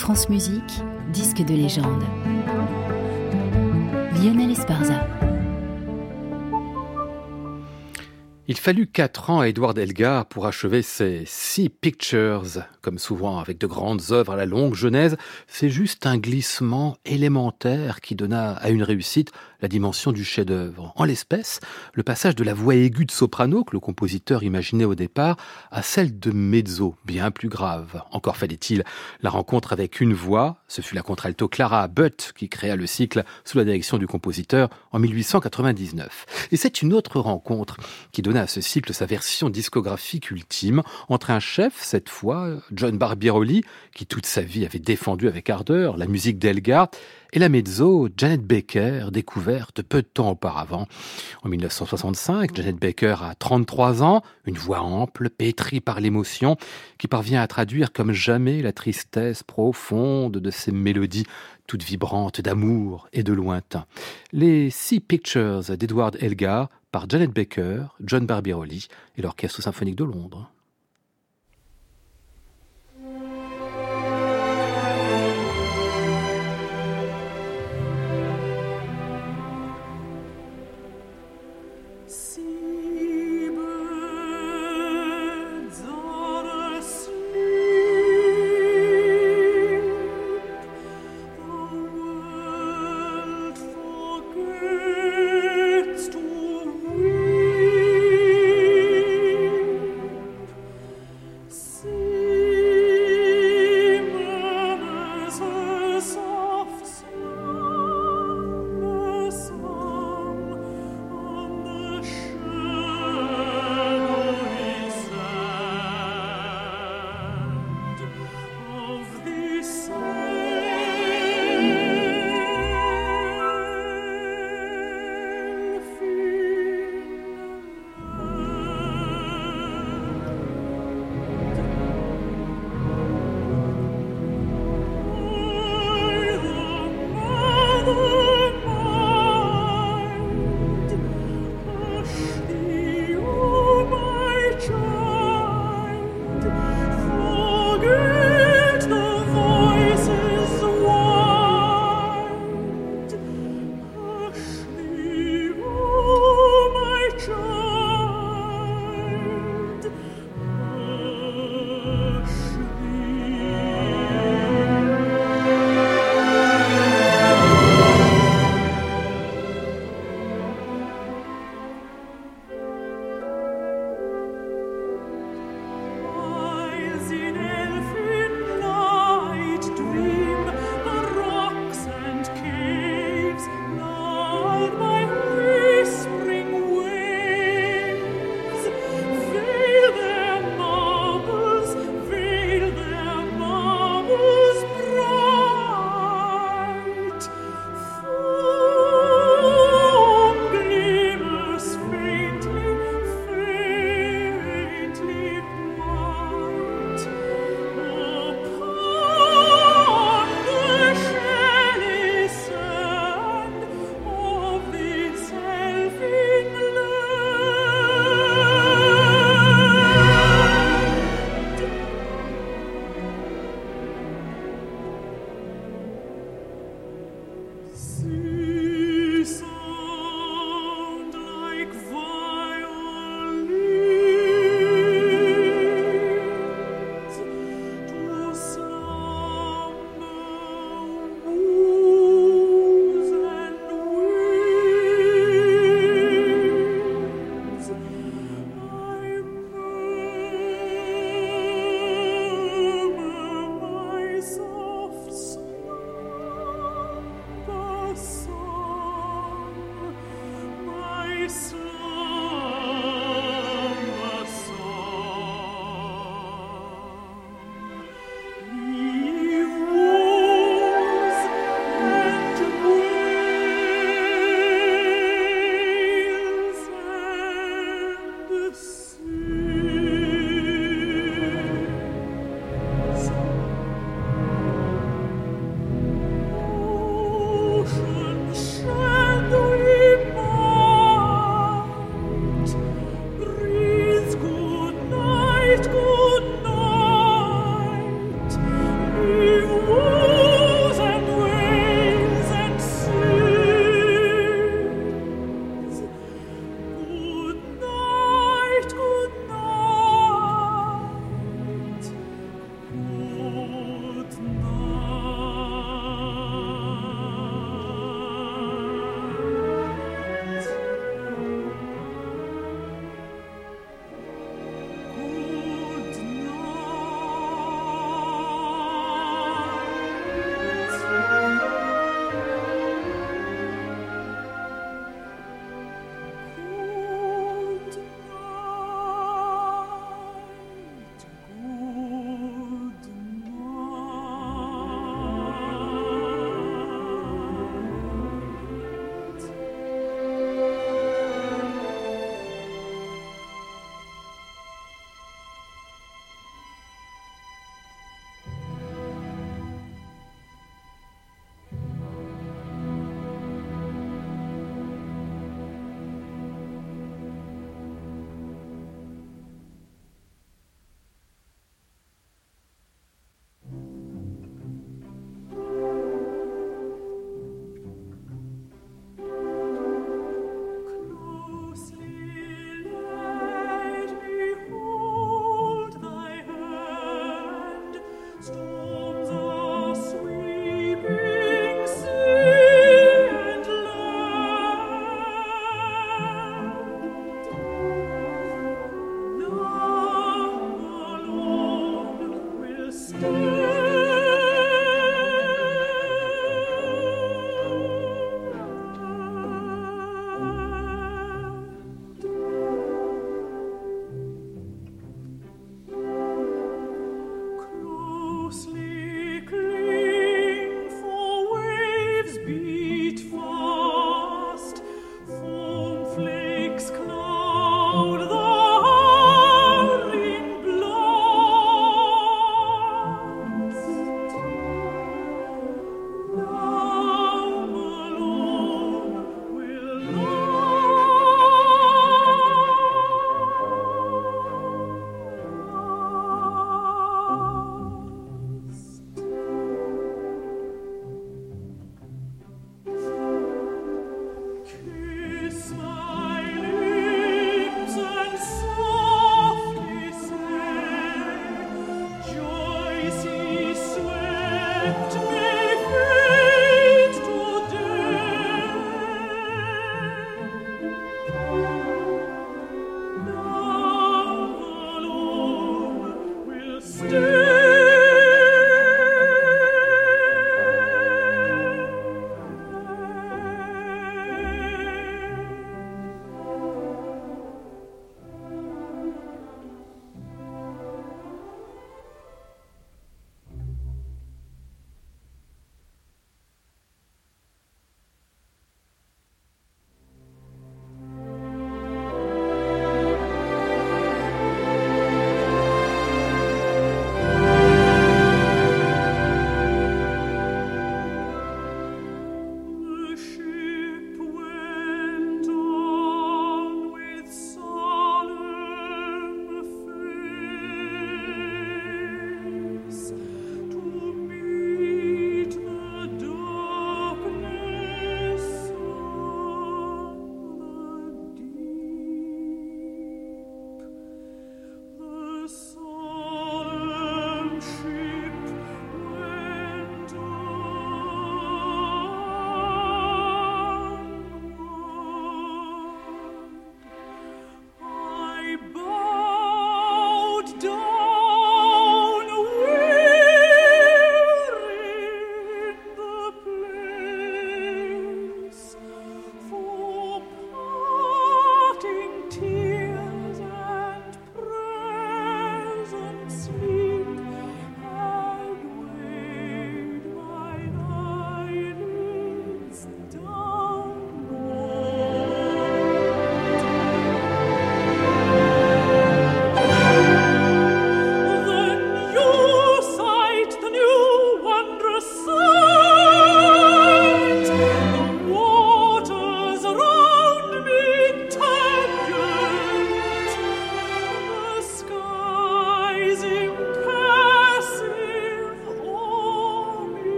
France Musique, disque de légende. Lionel Esparza. Il fallut quatre ans à Edward Elgar pour achever ses Sea Pictures. Comme souvent avec de grandes œuvres à la longue genèse, c'est juste un glissement élémentaire qui donna à une réussite la dimension du chef-d'œuvre. En l'espèce, le passage de la voix aiguë de soprano que le compositeur imaginait au départ à celle de mezzo, bien plus grave. Encore fallait-il la rencontre avec une voix, ce fut la contralto Clara Butt qui créa le cycle sous la direction du compositeur en 1899. Et c'est une autre rencontre qui donna à ce cycle sa version discographique ultime entre un chef, cette fois, John Barbirolli, qui toute sa vie avait défendu avec ardeur la musique d'Elgar, et la mezzo Janet Baker, découverte peu de temps auparavant. En 1965, Janet Baker a 33 ans, une voix ample, pétrie par l'émotion, qui parvient à traduire comme jamais la tristesse profonde de ces mélodies toutes vibrantes d'amour et de lointain. Les Sea Pictures d'Edward Elgar par Janet Baker, John Barbirolli et l'Orchestre symphonique de Londres.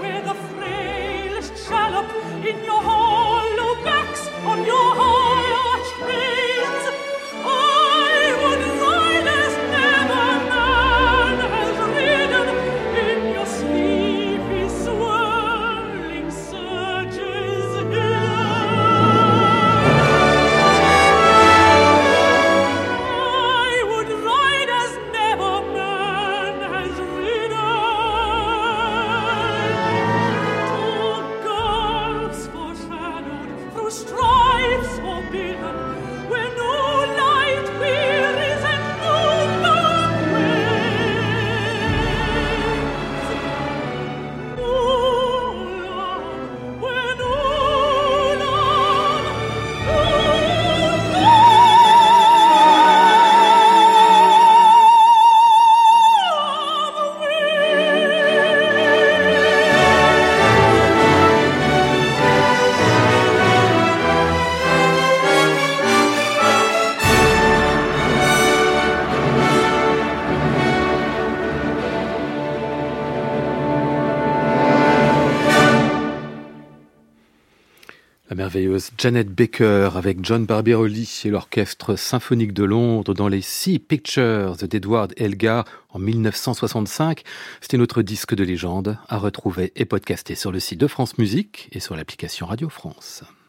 where the frailest shallop in your hollow backs on your hollow Janet Baker avec John Barbirolli et l'Orchestre symphonique de Londres dans les Sea Pictures d'Edward Elgar en 1965. C'était notre disque de légende à retrouver et podcaster sur le site de France Musique et sur l'application Radio France.